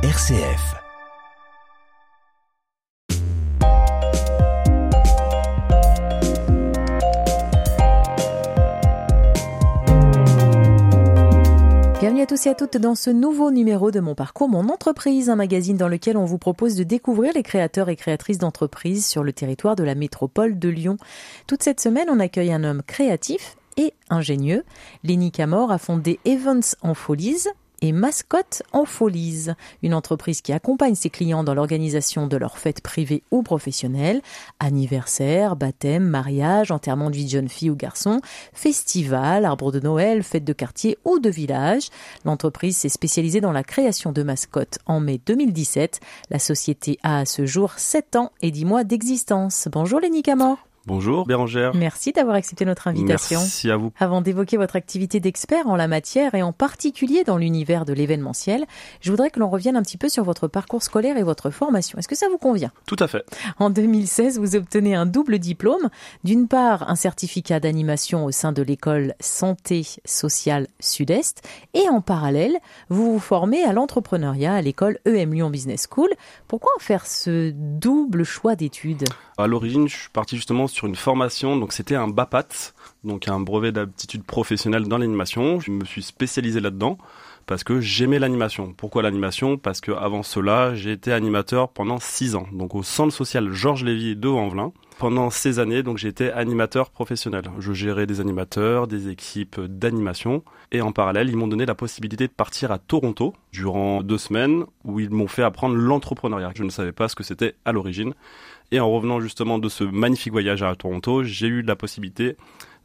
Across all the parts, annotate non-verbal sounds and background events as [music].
RCF. Bienvenue à tous et à toutes dans ce nouveau numéro de Mon Parcours, Mon Entreprise, un magazine dans lequel on vous propose de découvrir les créateurs et créatrices d'entreprises sur le territoire de la métropole de Lyon. Toute cette semaine, on accueille un homme créatif et ingénieux. Lenny Camor a fondé Evans en Folies, et Mascotte en Folies, une entreprise qui accompagne ses clients dans l'organisation de leurs fêtes privées ou professionnelles, anniversaire, baptême, mariage, enterrement de vie de jeune fille ou garçon, festival, arbre de Noël, fête de quartier ou de village. L'entreprise s'est spécialisée dans la création de mascottes en mai 2017. La société a à ce jour 7 ans et 10 mois d'existence. Bonjour Lénie Camor. Bonjour Bérangère. Merci d'avoir accepté notre invitation. Merci à vous. Avant d'évoquer votre activité d'expert en la matière et en particulier dans l'univers de l'événementiel, je voudrais que l'on revienne un petit peu sur votre parcours scolaire et votre formation. Est-ce que ça vous convient? Tout à fait. En 2016, vous obtenez un double diplôme. D'une part, un certificat d'animation au sein de l'école Santé Sociale Sud-Est et en parallèle, vous vous formez à l'entrepreneuriat à l'école EM Lyon Business School. Pourquoi faire ce double choix d'études? À l'origine, je suis parti justement sur une formation, donc c'était un BAPAT, donc un brevet d'aptitude professionnelle dans l'animation. Je me suis spécialisé là-dedans parce que j'aimais l'animation. Pourquoi l'animation? Parce que avant cela, j'ai été animateur pendant six ans, donc au centre social Georges Lévy de Vanvelin. Pendant ces années, donc j'étais animateur professionnel. Je gérais des animateurs, des équipes d'animation, et en parallèle, ils m'ont donné la possibilité de partir à Toronto durant deux semaines, où ils m'ont fait apprendre l'entrepreneuriat. Je ne savais pas ce que c'était à l'origine. Et en revenant justement de ce magnifique voyage à Toronto, j'ai eu la possibilité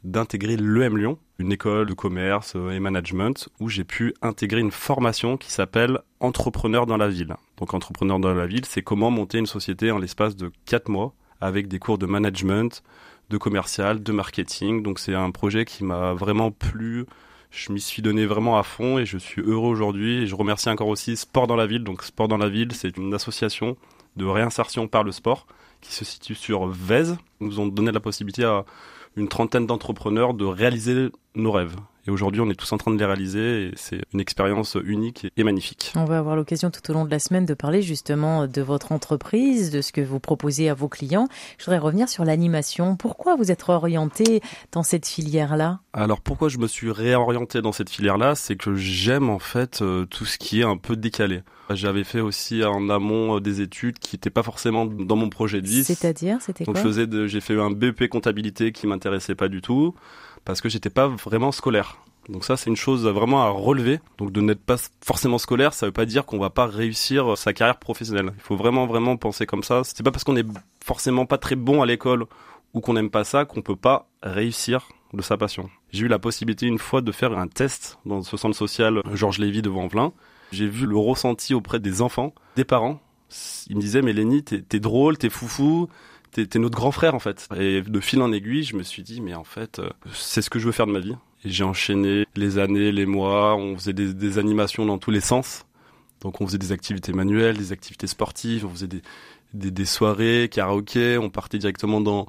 d'intégrer l'EM Lyon, une école de commerce et management, où j'ai pu intégrer une formation qui s'appelle Entrepreneur dans la ville. Donc Entrepreneur dans la ville, c'est comment monter une société en l'espace de 4 mois, avec des cours de management, de commercial, de marketing. Donc c'est un projet qui m'a vraiment plu. Je m'y suis donné vraiment à fond et je suis heureux aujourd'hui. Et je remercie encore aussi Sport dans la ville. Donc Sport dans la ville, c'est une association de réinsertion par le sport qui se situe sur Vèze. nous ont donné la possibilité à une trentaine d'entrepreneurs de réaliser nos rêves. Et aujourd'hui, on est tous en train de les réaliser et c'est une expérience unique et magnifique. On va avoir l'occasion tout au long de la semaine de parler justement de votre entreprise, de ce que vous proposez à vos clients. Je voudrais revenir sur l'animation. Pourquoi vous êtes orienté dans cette filière-là? Alors pourquoi je me suis réorienté dans cette filière-là? C'est que j'aime en fait euh, tout ce qui est un peu décalé. J'avais fait aussi en amont euh, des études qui n'étaient pas forcément dans mon projet de vie. C'est-à-dire, c'était quoi? Donc j'ai fait un BEP comptabilité qui m'intéressait pas du tout parce que j'étais pas vraiment scolaire. Donc ça, c'est une chose vraiment à relever. Donc de n'être pas forcément scolaire, ça veut pas dire qu'on va pas réussir sa carrière professionnelle. Il faut vraiment, vraiment penser comme ça. C'est pas parce qu'on est forcément pas très bon à l'école ou qu'on n'aime pas ça qu'on peut pas réussir de sa passion. J'ai eu la possibilité une fois de faire un test dans ce centre social Georges Lévy de Vanvelin. J'ai vu le ressenti auprès des enfants, des parents. Ils me disaient, mais Lénie, t'es drôle, t'es foufou, t'es notre grand frère en fait. Et de fil en aiguille, je me suis dit, mais en fait, euh, c'est ce que je veux faire de ma vie. Et j'ai enchaîné les années, les mois, on faisait des, des, animations dans tous les sens. Donc on faisait des activités manuelles, des activités sportives, on faisait des, des, des soirées, karaoké, on partait directement dans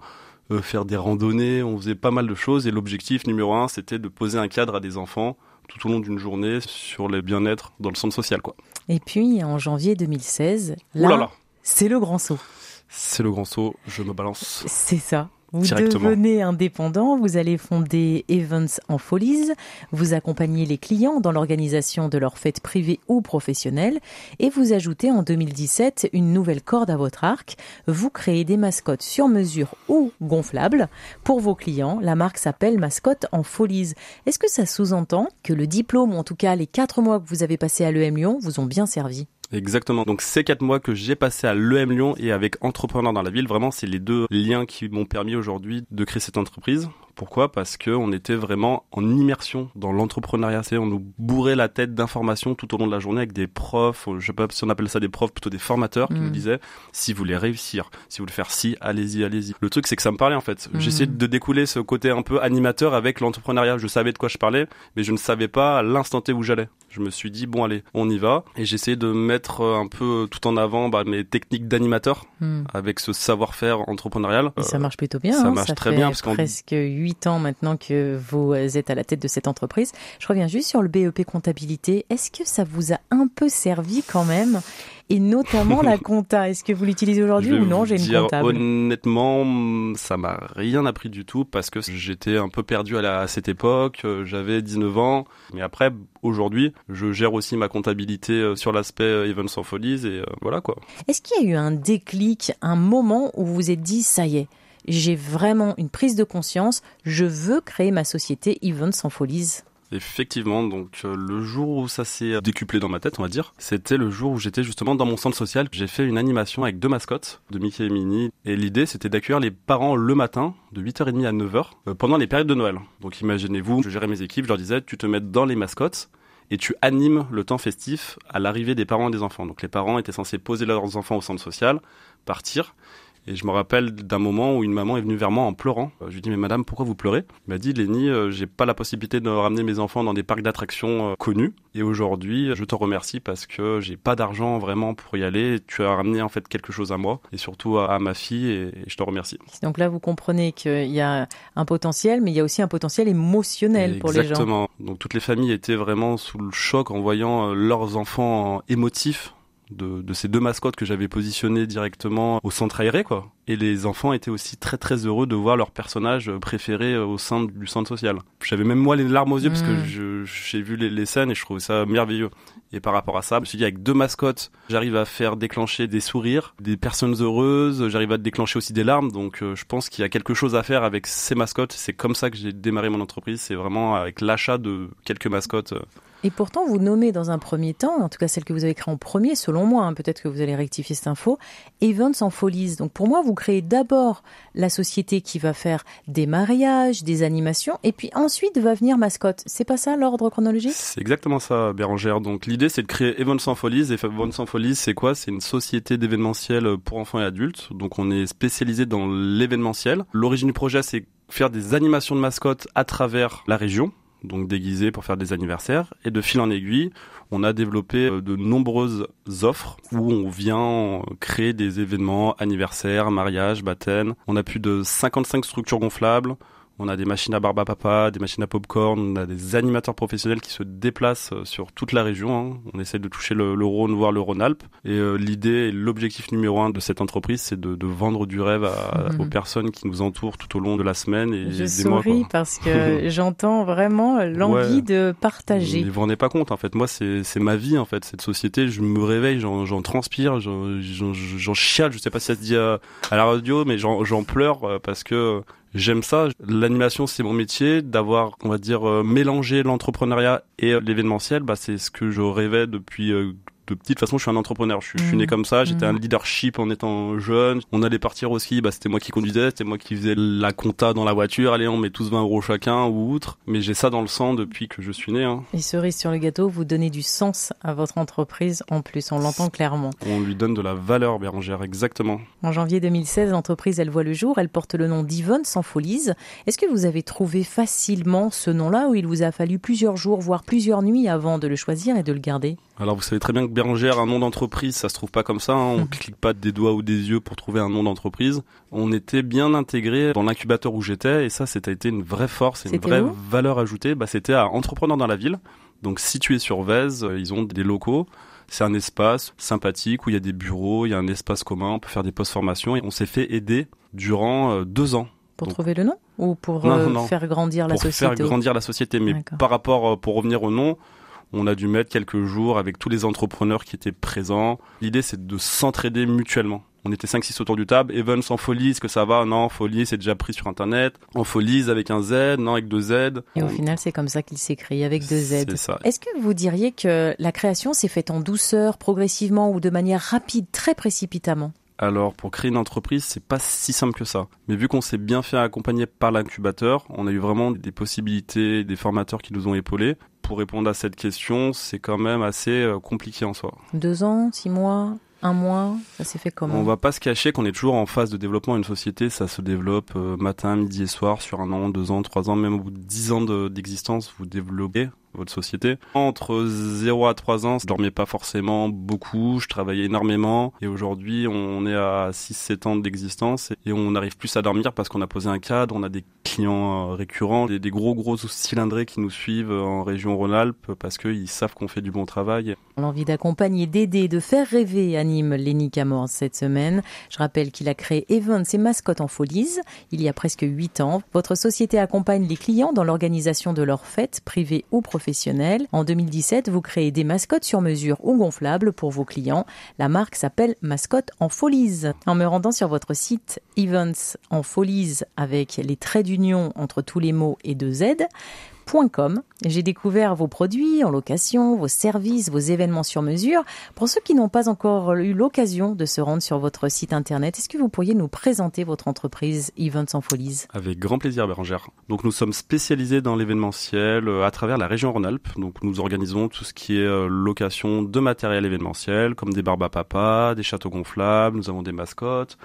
euh, faire des randonnées, on faisait pas mal de choses. Et l'objectif numéro un, c'était de poser un cadre à des enfants tout au long d'une journée sur les bien-être dans le centre social. quoi. Et puis en janvier 2016, là, c'est le grand saut. C'est le grand saut, je me balance. C'est ça. Vous devenez indépendant, vous allez fonder Evans en Folies, vous accompagnez les clients dans l'organisation de leurs fêtes privées ou professionnelles et vous ajoutez en 2017 une nouvelle corde à votre arc. Vous créez des mascottes sur mesure ou gonflables. Pour vos clients, la marque s'appelle Mascotte en Folies. Est-ce que ça sous-entend que le diplôme, ou en tout cas les quatre mois que vous avez passés à l'EM Lyon, vous ont bien servi? Exactement. Donc ces quatre mois que j'ai passé à l'EM Lyon et avec Entrepreneur dans la ville, vraiment c'est les deux liens qui m'ont permis aujourd'hui de créer cette entreprise. Pourquoi? Parce que on était vraiment en immersion dans l'entrepreneuriat. On nous bourrait la tête d'informations tout au long de la journée avec des profs. Je sais pas si on appelle ça des profs, plutôt des formateurs qui nous mm. disaient si vous voulez réussir, si vous voulez faire ci, allez-y, allez-y. Le truc c'est que ça me parlait en fait. Mm. J'essayais de découler ce côté un peu animateur avec l'entrepreneuriat. Je savais de quoi je parlais, mais je ne savais pas l'instant T où j'allais. Je me suis dit bon allez, on y va. Et j'essayais de mettre un peu tout en avant bah, mes techniques d'animateur mm. avec ce savoir-faire entrepreneurial. Et ça marche plutôt bien. Ça hein. marche très bien parce presque 8 ans maintenant que vous êtes à la tête de cette entreprise. Je reviens juste sur le BEP comptabilité. Est-ce que ça vous a un peu servi quand même? Et notamment la [laughs] compta. Est-ce que vous l'utilisez aujourd'hui ou non? J'ai une comptable. Honnêtement, ça m'a rien appris du tout parce que j'étais un peu perdu à, à cette époque. Euh, j'avais 19 ans, mais après, aujourd'hui, je gère aussi ma comptabilité euh, sur l'aspect euh, Events en Folies et voilà quoi. Est-ce qu'il y a eu un déclic, un moment où vous vous êtes dit ça y est j'ai vraiment une prise de conscience, je veux créer ma société Events en Folies Effectivement, donc euh, le jour où ça s'est décuplé dans ma tête, on va dire, c'était le jour où j'étais justement dans mon centre social. J'ai fait une animation avec deux mascottes de Mickey et Minnie. Et l'idée, c'était d'accueillir les parents le matin, de 8h30 à 9h, euh, pendant les périodes de Noël. Donc imaginez-vous, je gérais mes équipes, je leur disais, tu te mets dans les mascottes et tu animes le temps festif à l'arrivée des parents et des enfants. Donc les parents étaient censés poser leurs enfants au centre social, partir, et je me rappelle d'un moment où une maman est venue vers moi en pleurant. Euh, je lui dis mais madame pourquoi vous pleurez? Elle m'a dit Lénie euh, j'ai pas la possibilité de ramener mes enfants dans des parcs d'attractions euh, connus et aujourd'hui je te remercie parce que j'ai pas d'argent vraiment pour y aller. Tu as ramené en fait quelque chose à moi et surtout à, ma fille et, je te remercie. Donc là vous comprenez qu'il y a un potentiel mais il y a aussi un potentiel émotionnel pour les gens. Exactement. Donc toutes les familles étaient vraiment sous le choc en voyant leurs enfants émotifs de, de, ces deux mascottes que j'avais positionnées directement au centre aéré, quoi. Et les enfants étaient aussi très très heureux de voir leur personnage préféré au sein du centre social. J'avais même moi les larmes aux yeux parce que mm. j'ai vu les, les, scènes et je trouvais ça merveilleux. Et par rapport à ça, je me suis dit avec deux mascottes, j'arrive à faire déclencher des sourires, des personnes heureuses, j'arrive à déclencher aussi des larmes. Donc euh, je pense qu'il y a quelque chose à faire avec ces mascottes. C'est comme ça que j'ai démarré mon entreprise. C'est vraiment avec l'achat de quelques mascottes. Et pourtant, vous nommez dans un premier temps, en tout cas celle que vous avez créée en premier, selon moi, hein, peut-être que vous allez rectifier cette info, Events en Folies. Donc pour moi, vous créez d'abord la société qui va faire des mariages, des animations, et puis ensuite va venir mascotte. C'est pas ça l'ordre chronologique? C'est exactement ça, Bérangère. Donc l'idée, c'est de créer Events en Folies. Et Events en Folies, c'est quoi? C'est une société d'événementiel pour enfants et adultes. Donc on est spécialisé dans l'événementiel. L'origine du projet, c'est faire des animations de mascottes à travers la région donc déguisés pour faire des anniversaires. Et de fil en aiguille, on a développé euh, de nombreuses offres où on vient créer des événements anniversaires, mariages, baptêmes. On a plus de 55 structures gonflables. On a des machines à barbe à papa, des machines à popcorn, on a des animateurs professionnels qui se déplacent euh, sur toute la région. Hein. On essaie de toucher le, Rhône, voire le Rhône-Alpes. Et euh, l'idée et l'objectif numéro un de cette entreprise, c'est de, de, vendre du rêve à, mhm. aux personnes qui nous entourent tout au long de la semaine et Je des souris mois. parce que [laughs] j'entends vraiment l'envie de partager. Mais vous vous rendez pas compte, en fait. Moi, c'est ma vie, en fait, cette société. Je me réveille, j'en transpire, j'en chiale. Je sais pas si ça se dit à, à la radio, mais j'en pleure euh, parce que j'aime ça. L'animation, c'est mon métier. D'avoir, on va dire, euh, mélangé l'entrepreneuriat et euh, l'événementiel, bah, c'est ce que je rêvais depuis euh, de petite façon, je suis un entrepreneur. Je, suis, né mmh. comme ça. J'étais un mmh. leadership en étant jeune. On allait partir au ski. Bah, c'était moi qui conduisais. C'était moi qui faisais la compta dans la voiture. Allez, on met tous 20 euros chacun ou outre. Mais j'ai ça dans le sang depuis que je suis né. Hein. Et cerise sur le gâteau, vous donnez du sens à votre entreprise en plus. On l'entend clairement. On lui donne de la valeur, Bérangère, exactement. En janvier 2016, l'entreprise, elle voit le jour. Elle porte le nom d'Yvonne sans. Est-ce que vous avez trouvé facilement ce nom-là ou il vous a fallu plusieurs jours, voire plusieurs nuits avant de le choisir et de le garder? Alors vous savez très bien que Bérangère, un nom d'entreprise, ça se trouve pas comme ça. Hein. On mhm. clique pas des doigts ou des yeux pour trouver un nom d'entreprise. On était bien intégré dans l'incubateur où j'étais et ça, c'était été une vraie force et une vraie valeur ajoutée. Bah, c'était à Entrepreneurs dans la ville, donc situé sur Vèze. Euh, ils ont des locaux. C'est un espace sympathique où il y a des bureaux, il y a un espace commun, on peut faire des post-formations et on s'est fait aider durant euh, deux ans. Pour trouver le nom? Ou pour euh, faire grandir la société Pour faire grandir la société, mais par rapport, pour revenir au nom, on a dû mettre quelques jours avec tous les entrepreneurs qui étaient présents. L'idée, c'est de s'entraider mutuellement. On était 5-6 autour du table. Evans en folie, est-ce que ça va? Non, folie, c'est déjà pris sur Internet. En folie, avec un Z, non, avec deux Z. Et au final, c'est comme ça qu'il s'écrit, avec deux Z. Est-ce que vous diriez que la création s'est faite en douceur, progressivement ou de manière rapide, très précipitamment? Alors, pour créer une entreprise, c'est pas si simple que ça. Mais vu qu'on s'est bien fait accompagner par l'incubateur, on a eu vraiment des possibilités, des formateurs qui nous ont épaulés. Pour répondre à cette question, c'est quand même assez euh, compliqué en soi. Deux ans, six mois un mois, ça s'est fait comment? On va pas se cacher qu'on est toujours en phase de développement. Une société, ça se développe euh, matin, midi et soir sur un an, deux ans, trois ans, même au bout de dix ans d'existence, vous développez votre société. Entre 0 à 3 ans, je dormais pas forcément beaucoup, je travaillais énormément et aujourd'hui on est à 6-7 ans d'existence et on n'arrive plus à dormir parce qu'on a posé un cadre, on a des clients euh, récurrents, des, des gros gros cylindrés qui nous suivent en région Rhône-Alpes parce qu'ils savent qu'on fait du bon travail. L'envie d'accompagner, d'aider, de faire rêver anime Lenny Camors cette semaine. Je rappelle qu'il a créé Events et Mascottes en Folies il y a presque 8 ans. Votre société accompagne les clients dans l'organisation de leurs fêtes, privées ou professionnelles. En 2017, vous créez des mascottes sur mesure ou gonflables pour vos clients. La marque s'appelle Mascotte en Folies. En me rendant sur votre site Events en Folies avec les traits d'union entre tous les mots et deux Z, j'ai découvert vos produits en location, vos services, vos événements sur mesure. Pour ceux qui n'ont pas encore eu l'occasion de se rendre sur votre site internet, est-ce que vous pourriez nous présenter votre entreprise Events en Folies? Avec grand plaisir, Bérangère. Donc nous sommes spécialisés dans l'événementiel euh, à travers la région Rhône-Alpes. Donc nous organisons tout ce qui est euh, location de matériel événementiel, comme des barbes à papa, des châteaux gonflables. Nous avons des mascottes,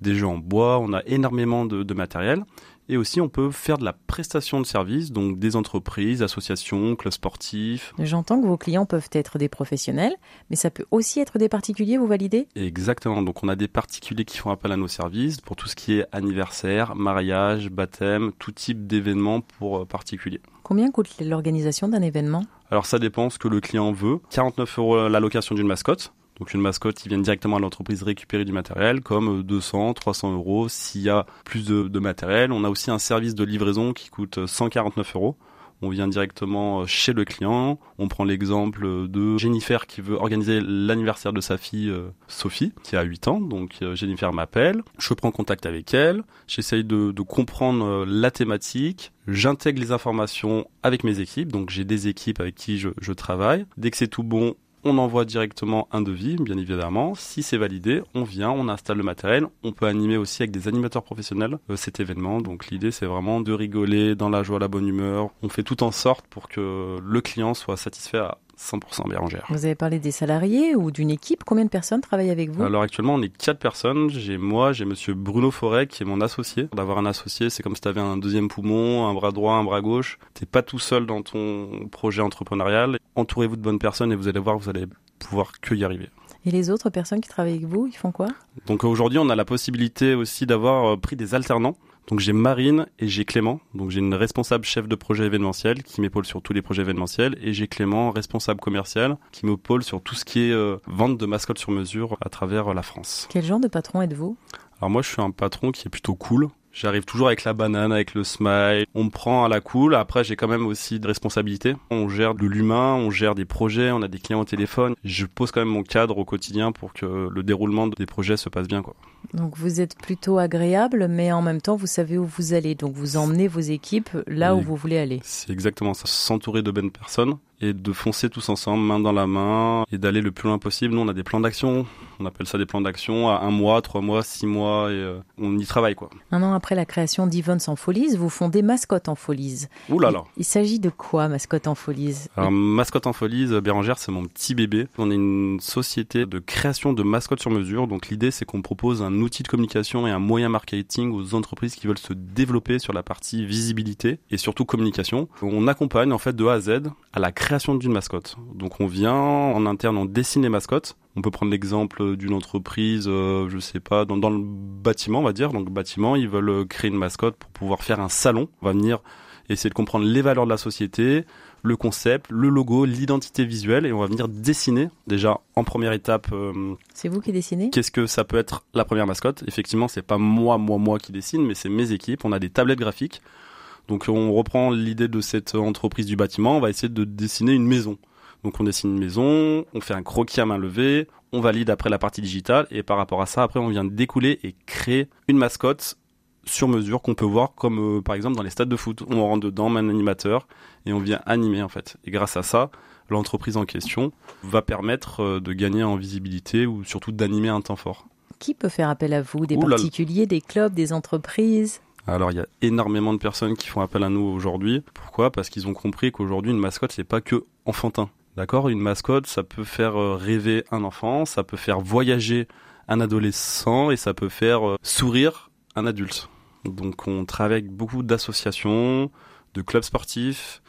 des jeux en bois. On a énormément de, de matériel. Et aussi, on peut faire de la prestation de services, donc des entreprises, associations, clubs sportifs. J'entends que vos clients peuvent être des professionnels, mais ça peut aussi être des particuliers, vous validez? Exactement. Donc, on a des particuliers qui font appel à nos services pour tout ce qui est anniversaire, mariage, baptême, tout type d'événement pour euh, particuliers. Combien coûte l'organisation d'un événement? Alors, ça dépend ce que le client veut. 49 euros la location d'une mascotte. Donc une mascotte qui vient directement à l'entreprise récupérer du matériel, comme 200, 300 euros s'il y a plus de, matériel. On a aussi un service de livraison qui coûte 149 euros. On vient directement chez le client. On prend l'exemple de Jennifer qui veut organiser l'anniversaire de sa fille euh, Sophie, qui a 8 ans. Donc euh, Jennifer m'appelle. Je prends contact avec elle. J'essaye de, comprendre euh, la thématique. J'intègre les informations avec mes équipes. Donc j'ai des équipes avec qui je travaille. Dès que c'est tout bon, on envoie directement un devis, bien évidemment. Si c'est validé, on vient, on installe le matériel. On peut animer aussi avec des animateurs professionnels euh, cet événement. Donc l'idée, c'est vraiment de rigoler dans la joie, la bonne humeur. On fait tout en sorte pour que le client soit satisfait à 100% Bérangère. Vous avez parlé des salariés ou d'une équipe. Combien de personnes travaillent avec vous? Alors actuellement, on est quatre personnes. J'ai moi, j'ai monsieur Bruno Forêt qui est mon associé. D'avoir un associé, c'est comme si tu avais un deuxième poumon, un bras droit, un bras gauche. T'es pas tout seul dans ton projet entrepreneurial. Entourez-vous de bonnes personnes et vous allez voir, vous allez pouvoir que y arriver. Et les autres personnes qui travaillent avec vous, ils font quoi? Donc aujourd'hui, on a la possibilité aussi d'avoir euh, pris des alternants. Donc j'ai Marine et j'ai Clément. Donc j'ai une responsable chef de projet événementiel qui m'épaule sur tous les projets événementiels et j'ai Clément responsable commercial qui m'épaule sur tout ce qui est euh, vente de mascottes sur mesure à travers euh, la France. Quel genre de patron êtes-vous? Alors moi je suis un patron qui est plutôt cool. J'arrive toujours avec la banane, avec le smile. On me prend à la cool. Après, j'ai quand même aussi de responsabilités. On gère de l'humain, on gère des projets, on a des clients au téléphone. Je pose quand même mon cadre au quotidien pour que le déroulement des projets se passe bien, quoi. Donc vous êtes plutôt agréable, mais en même temps, vous savez où vous allez. Donc vous emmenez vos équipes là où vous voulez aller. C'est exactement ça. S'entourer de bonnes personnes et de foncer tous ensemble, main dans la main, et d'aller le plus loin possible. Nous, on a des plans d'action. On appelle ça des plans d'action à un mois, trois mois, six mois, et euh, on y travaille, quoi. Un an après la création d'Events en Folies, vous fondez Mascotte en Folies. Ouh là là. Il, s'agit de quoi, Mascotte en Folies? Alors, Mascotte en Folies, euh, Bérangère, c'est mon petit bébé. On est une société de création de mascottes sur mesure. Donc, l'idée, c'est qu'on propose un outil de communication et un moyen marketing aux entreprises qui veulent se développer sur la partie visibilité et surtout communication. On accompagne, en fait, de A à Z à la création création d'une mascotte. Donc on vient en interne, on dessine les mascottes. On peut prendre l'exemple d'une entreprise, euh, je sais pas, dans, le bâtiment, on va dire. Donc bâtiment, ils veulent créer une mascotte pour pouvoir faire un salon. On va venir essayer de comprendre les valeurs de la société, le concept, le logo, l'identité visuelle, et on va venir dessiner déjà en première étape. Euh, c'est vous qui dessinez? Qu'est-ce que ça peut être la première mascotte? Effectivement, c'est pas moi, moi, moi qui dessine, mais c'est mes équipes. On a des tablettes graphiques donc on reprend l'idée de cette entreprise du bâtiment, on va essayer de dessiner une maison. Donc on dessine une maison, on fait un croquis à main levée, on valide après la partie digitale et par rapport à ça, après on vient découler et créer une mascotte sur mesure qu'on peut voir comme euh, par exemple dans les stades de foot. On rentre dedans, un animateur et on vient animer en fait. Et grâce à ça, l'entreprise en question va permettre euh, de gagner en visibilité ou surtout d'animer un temps fort. Qui peut faire appel à vous? Des particuliers, des clubs, des entreprises? Alors il y a énormément de personnes qui font appel à nous aujourd'hui. Pourquoi? Parce qu'ils ont compris qu'aujourd'hui une mascotte c'est pas que enfantin. D'accord? Une mascotte, ça peut faire euh, rêver un enfant, ça peut faire voyager un adolescent et ça peut faire euh, sourire un adulte. Donc on travaille avec beaucoup d'associations, de clubs sportifs.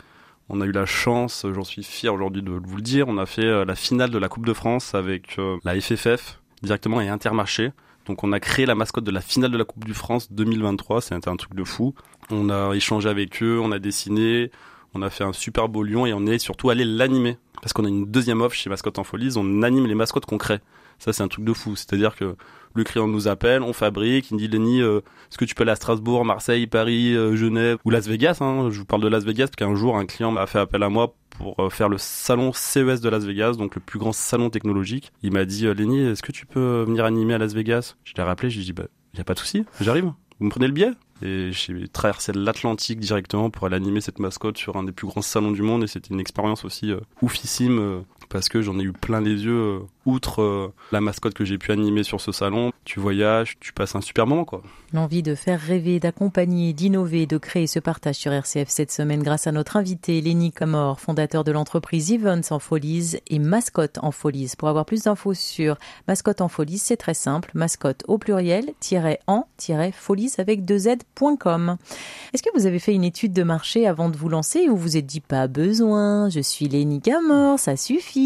On a eu la chance, j'en suis fier aujourd'hui de vous le dire, on a fait euh, la finale de la Coupe de France avec la FFF directement et Intermarché. Donc on a créé la mascotte de la finale de la Coupe du France 2023, c'était un truc de fou. On a échangé avec eux, on a dessiné, on a fait un super beau lion et on est surtout allé l'animer. Parce qu'on a une deuxième offre chez Mascotte en Folies, on anime les mascottes qu'on crée. Ça c'est un truc de fou, c'est-à-dire que le client nous appelle, on fabrique, il me dit Lenny, euh, est-ce que tu peux aller à Strasbourg, Marseille, Paris, euh, Genève ou Las Vegas hein? Je vous parle de Las Vegas parce qu'un jour un client m'a fait appel à moi pour euh, faire le salon CES de Las Vegas, donc le plus grand salon technologique. Il m'a dit Lenny, est-ce que tu peux venir animer à Las Vegas? Je l'ai rappelé, je lui ai dit bah y a pas de souci, j'arrive. Vous me prenez le billet? Et j'ai traversé l'Atlantique directement pour aller animer cette mascotte sur un des plus grands salons du monde et c'était une expérience aussi oufissime parce que j'en ai eu plein les yeux. Euh, outre euh, la mascotte que j'ai pu animer sur ce salon, tu voyages, tu passes un super moment quoi. L'envie de faire rêver, d'accompagner, d'innover, de créer ce partage sur RCF cette semaine grâce à notre invité Lenny Camor, fondateur de l'entreprise Events en Folies et Mascotte en Folies. Pour avoir plus d'infos sur Mascotte en Folies, c'est très simple, mascotte au pluriel, en, folies avec deux z.com. Est-ce que vous avez fait une étude de marché avant de vous lancer ou vous êtes dit pas besoin, je suis Lenny Camor, ça suffit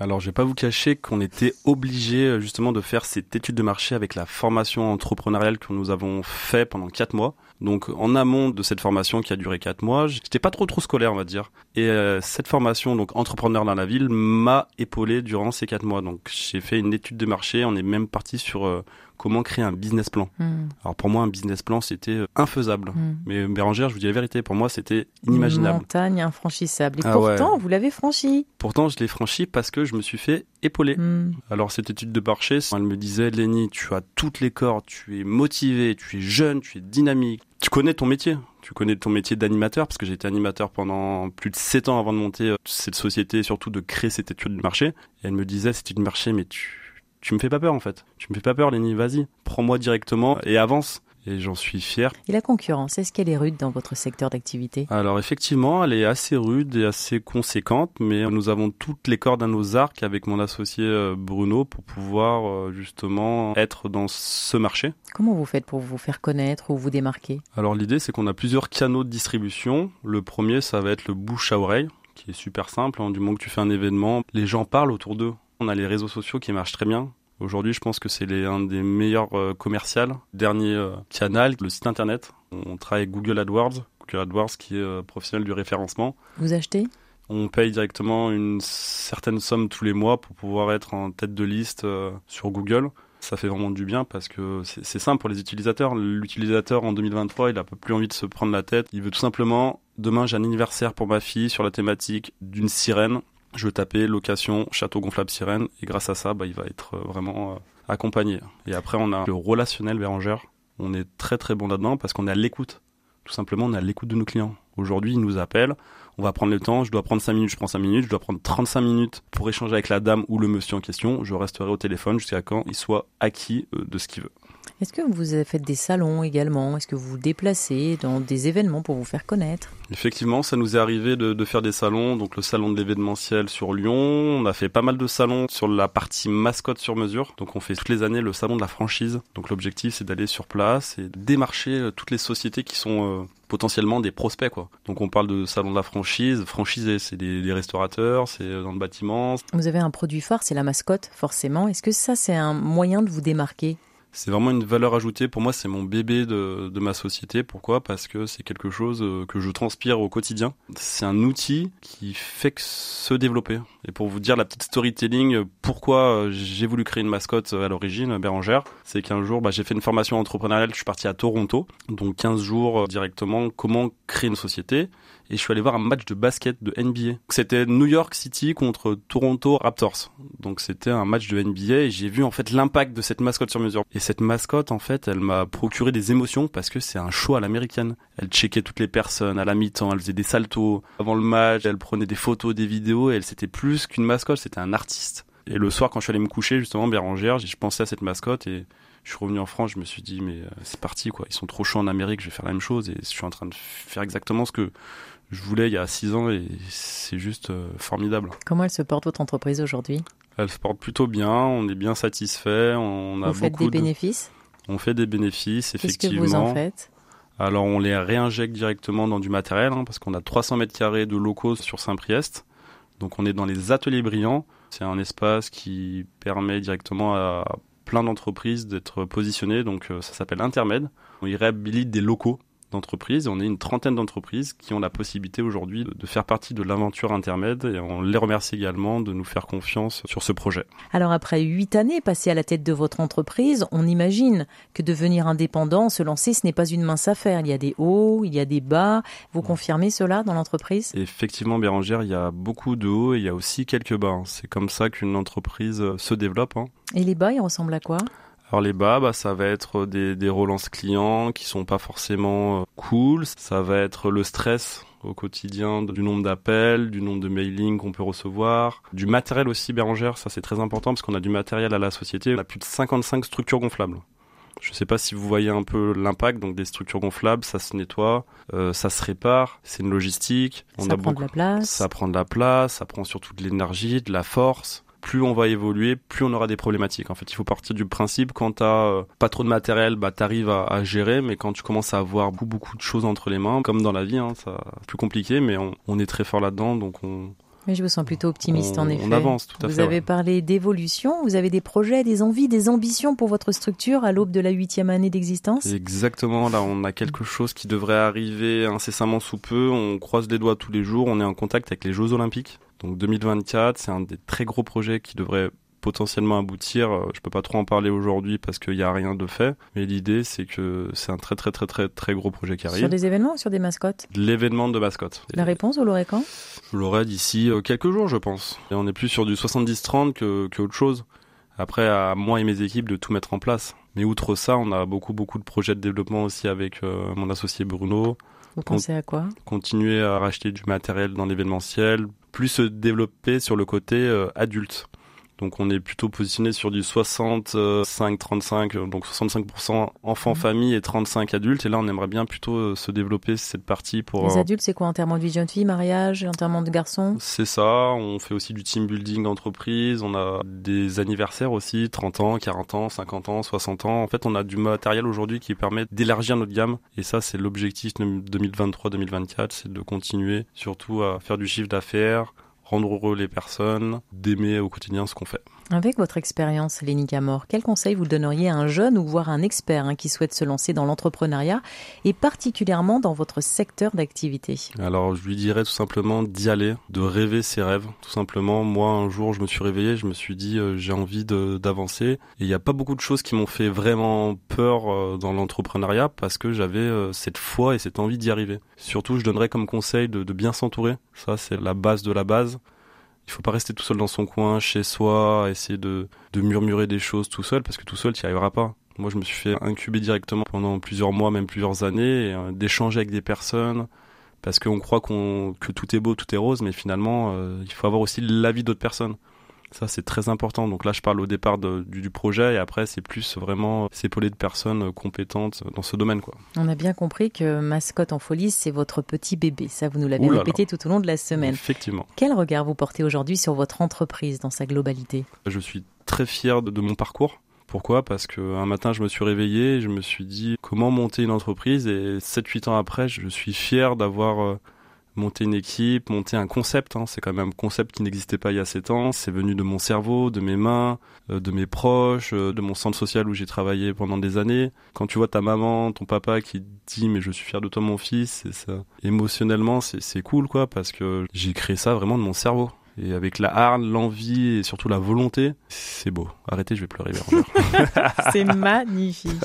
alors, je vais pas vous cacher qu'on était obligé euh, justement de faire cette étude de marché avec la formation entrepreneuriale que nous avons fait pendant quatre mois. Donc, en amont de cette formation qui a duré quatre mois, j'étais pas trop trop scolaire, on va dire. Et euh, cette formation, donc entrepreneur dans la ville, m'a épaulé durant ces quatre mois. Donc, j'ai fait une étude de marché. On est même parti sur euh, comment créer un business plan. Hmm. Alors pour moi, un business plan, c'était euh, infaisable. Hmm. Mais Bérangère, je vous dis la vérité, pour moi, c'était inimaginable. Une montagne infranchissable. Et ah pourtant, vous l'avez franchi. Pourtant, je l'ai franchi parce que je me suis fait épauler. Hmm. Alors cette étude de marché, elle me disait, Lenny, tu as toutes les cordes, tu es motivé, tu es jeune, tu es dynamique. Tu connais ton métier. Tu connais ton métier d'animateur parce que j'ai été animateur pendant plus de 7 ans avant de monter euh, cette société, surtout de créer cette étude de marché. Et elle me disait, cette étude de marché, mais tu tu me fais pas peur en fait. Tu me fais pas peur, Lenny, vas-y, prends-moi directement et avance. Et j'en suis fier. Et la concurrence, est-ce qu'elle est rude dans votre secteur d'activité? Alors effectivement, elle est assez rude et assez conséquente, mais nous avons toutes les cordes à nos arcs avec mon associé euh, Bruno pour pouvoir euh, justement être dans ce marché. Comment vous faites pour vous faire connaître ou vous démarquer? Alors l'idée, c'est qu'on a plusieurs canaux de distribution. Le premier, ça va être le bouche à oreille qui est super simple. Hein. Du moment que tu fais un événement, les gens parlent autour d'eux. On a les réseaux sociaux qui marchent très bien. Aujourd'hui, je pense que c'est un des meilleurs euh, commerciaux. Dernier euh, canal, le site internet. On travaille avec Google AdWords, Google AdWords qui est euh, professionnel du référencement. Vous achetez? On paye directement une certaine somme tous les mois pour pouvoir être en tête de liste sur Google. Ça fait vraiment du bien parce que c'est simple pour les utilisateurs. L'utilisateur en 2023, il n'a plus envie de se prendre la tête. Il veut tout simplement, demain j'ai un anniversaire pour ma fille sur la thématique d'une sirène je tapais location château gonflable sirène et grâce à ça, bah, il va être euh, vraiment euh, accompagné. Et après, on a le relationnel Bérangère. On est très très bon là-dedans parce qu'on est à l'écoute. Tout simplement, on est à l'écoute de nos clients. Aujourd'hui, ils nous appellent, on va prendre le temps, je dois prendre 5 minutes, je prends 5 minutes, je dois prendre 35 minutes pour échanger avec la dame ou le monsieur en question, je resterai au téléphone jusqu'à quand il soit acquis euh, de ce qu'il veut. Est-ce que vous avez fait des salons également? Est-ce que vous vous déplacez dans des événements pour vous faire connaître? Effectivement, ça nous est arrivé de, faire des salons, donc le salon de l'événementiel sur Lyon. On a fait pas mal de salons sur la partie mascotte sur mesure. Donc on fait toutes les années le salon de la franchise. Donc l'objectif c'est d'aller sur place et démarcher euh, toutes les sociétés qui sont euh, potentiellement des prospects quoi. Donc on parle de salon de la franchise, franchisé, c'est des, des, restaurateurs, c'est euh, dans le bâtiment. Vous avez un produit phare, c'est la mascotte forcément. Est-ce que ça c'est un moyen de vous démarquer? C'est vraiment une valeur ajoutée. Pour moi, c'est mon bébé de, de, ma société. Pourquoi? Parce que c'est quelque chose euh, que je transpire au quotidien. C'est un outil qui fait que se développer. Et pour vous dire la petite storytelling, pourquoi euh, j'ai voulu créer une mascotte euh, à l'origine, Bérangère, c'est qu'un jour, bah, j'ai fait une formation entrepreneuriale. Je suis parti à Toronto, donc 15 jours directement. Comment créer une société? Et je suis allé voir un match de basket de NBA. C'était New York City contre Toronto Raptors. Donc c'était un match de NBA et j'ai vu en fait l'impact de cette mascotte sur mesure. Et cette mascotte en fait, elle m'a procuré des émotions parce que c'est un show à l'américaine. Elle checkait toutes les personnes à la mi-temps, elle faisait des saltos avant le match, elle prenait des photos, des vidéos et elle c'était plus qu'une mascotte, c'était un artiste. Et le soir quand je suis allé me coucher justement Bérangère, je pensais à cette mascotte et je suis revenu en France, je me suis dit mais euh, c'est parti quoi, ils sont trop chauds en Amérique, je vais faire la même chose et je suis en train de faire exactement ce que je voulais il y a six ans et c'est juste euh, formidable. Comment elle se porte votre entreprise aujourd'hui? Elle se porte plutôt bien, on est bien satisfait, on a vous faites des bénéfices? On fait des bénéfices, effectivement. Qu'est-ce que vous en faites? Alors on les réinjecte directement dans du matériel, hein, parce qu'on a 300 mètres carrés de locaux sur Saint-Priest. Donc on est dans les ateliers brillants. C'est un espace qui permet directement à plein d'entreprises d'être positionnées. Donc euh, ça s'appelle Intermed. On y réhabilite des locaux d'entreprises. On est une trentaine d'entreprises qui ont la possibilité aujourd'hui de faire partie de l'aventure intermède et on les remercie également de nous faire confiance sur ce projet. Alors après huit années passées à la tête de votre entreprise, on imagine que devenir indépendant, se lancer, ce n'est pas une mince affaire. Il y a des hauts, il y a des bas. Vous confirmez cela dans l'entreprise? Effectivement, Bérangère, il y a beaucoup de hauts et il y a aussi quelques bas. C'est comme ça qu'une entreprise se développe. Hein. Et les bas, ils ressemblent à quoi? Les bas, bah, ça va être des, des relances clients qui sont pas forcément euh, cool. Ça va être le stress au quotidien du nombre d'appels, du nombre de mailings qu'on peut recevoir, du matériel aussi Bérangère, ça c'est très important parce qu'on a du matériel à la société, on a plus de 55 structures gonflables. Je ne sais pas si vous voyez un peu l'impact, donc des structures gonflables, ça se nettoie, euh, ça se répare, c'est une logistique. On ça prend de la place. Ça prend de la place, ça prend surtout de l'énergie, de la force plus on va évoluer, plus on aura des problématiques. En fait, il faut partir du principe quand tu euh, pas trop de matériel, bah t'arrives à, à, gérer, mais quand tu commences à avoir beaucoup, beaucoup de choses entre les mains, comme dans la vie, hein, ça plus compliqué, mais on, on est très fort là-dedans, donc on, mais je vous sens plutôt optimiste en effet. On avance tout à vous fait. Vous avez parlé d'évolution, vous avez des projets, des envies, des ambitions pour votre structure à l'aube de la huitième année d'existence? Exactement, là on a quelque chose qui devrait arriver incessamment sous peu, on croise les doigts tous les jours, on est en contact avec les Jeux Olympiques. Donc 2024, c'est un des très gros projets qui devrait potentiellement aboutir. Euh, je peux pas trop en parler aujourd'hui parce qu'il n'y a rien de fait. Mais l'idée, c'est que c'est un très très très très très gros projet qui arrive. Sur des événements ou sur des mascottes? L'événement de mascottes. La réponse, vous l'aurez quand? Vous l'aurez d'ici euh, quelques jours, je pense. Et on est plus sur du 70-30 que, que autre chose. Après, à moi et mes équipes de tout mettre en place. Mais outre ça, on a beaucoup beaucoup de projets de développement aussi avec euh, mon associé Bruno. Vous pensez à quoi? Continuer à racheter du matériel dans l'événementiel, plus se développer sur le côté euh, adulte. Donc on est plutôt positionné sur du 65-35, donc 65% enfants mmh. famille et 35 adultes. Et là, on aimerait bien plutôt euh, se développer cette partie pour... Les euh, adultes, c'est quoi Enterrement de vie jeune fille, mariage, enterrement de garçon? C'est ça. On fait aussi du team building d'entreprise. On a des anniversaires aussi, 30 ans, 40 ans, 50 ans, 60 ans. En fait, on a du matériel aujourd'hui qui permet d'élargir notre gamme. Et ça, c'est l'objectif 2023-2024, c'est de continuer surtout à faire du chiffre d'affaires, rendre heureux les personnes, d'aimer au quotidien ce qu'on fait. Avec votre expérience, Lénie Camor, quel conseil vous donneriez à un jeune ou voire un expert hein, qui souhaite se lancer dans l'entrepreneuriat et particulièrement dans votre secteur d'activité? Alors, je lui dirais tout simplement d'y aller, de rêver ses rêves. Tout simplement, moi, un jour, je me suis réveillé, je me suis dit, euh, j'ai envie d'avancer. Et il n'y a pas beaucoup de choses qui m'ont fait vraiment peur euh, dans l'entrepreneuriat parce que j'avais euh, cette foi et cette envie d'y arriver. Surtout, je donnerais comme conseil de, de bien s'entourer. Ça, c'est la base de la base. Il faut pas rester tout seul dans son coin, chez soi, essayer de, murmurer des choses tout seul, parce que tout seul, tu n'y arriveras pas. Moi, je me suis fait incuber directement pendant plusieurs mois, même plusieurs années, euh, d'échanger avec des personnes, parce qu'on croit qu'on que tout est beau, tout est rose, mais finalement, euh, il faut avoir aussi l'avis d'autres personnes. Ça, c'est très important. Donc là, je parle au départ du, projet et après, c'est plus vraiment s'épauler de personnes compétentes dans ce domaine. Quoi. On a bien compris que Mascotte en folie, c'est votre petit bébé. Ça, vous nous l'avez répété tout au long de la semaine. Effectivement. Quel regard vous portez aujourd'hui sur votre entreprise dans sa globalité? Je suis très fier de, de mon parcours. Pourquoi? Parce qu'un matin, je me suis réveillé, je me suis dit comment monter une entreprise et 7-8 ans après, je suis fier d'avoir euh, monter une équipe, monter un concept. Hein. C'est quand même un concept qui n'existait pas il y a 7 ans. C'est venu de mon cerveau, de mes mains, euh, de mes proches, euh, de mon centre social où j'ai travaillé pendant des années. Quand tu vois ta maman, ton papa qui dit mais je suis fier de toi mon fils, ça. émotionnellement c'est cool quoi parce que j'ai créé ça vraiment de mon cerveau. Et avec la harne, l'envie et surtout la volonté, c'est beau. Arrêtez, je vais pleurer. [laughs] [laughs] c'est magnifique.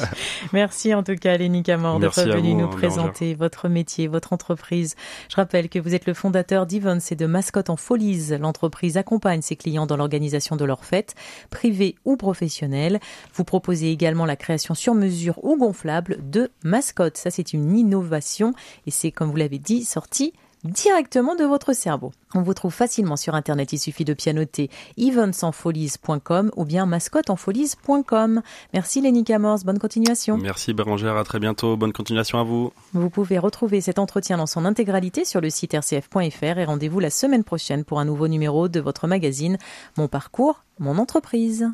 Merci en tout cas, Lénie Camor, d'être venu nous présenter votre métier, votre entreprise. Je rappelle que vous êtes le fondateur d'Events et de Mascotte en Folies. L'entreprise accompagne ses clients dans l'organisation de leurs fêtes, privées ou professionnelles. Vous proposez également la création sur mesure ou gonflable de mascottes. Ça, c'est une innovation et c'est, comme vous l'avez dit, sorti directement de votre cerveau. On vous trouve facilement sur Internet, il suffit de pianoter eventsenfolies.com ou bien mascoteenfolies.com. Merci Lenny Camors, bonne continuation. Merci Bérangère, à très bientôt, bonne continuation à vous. Vous pouvez retrouver cet entretien dans son intégralité sur le site rcf.fr et rendez-vous la semaine prochaine pour un nouveau numéro de votre magazine Mon parcours, mon entreprise.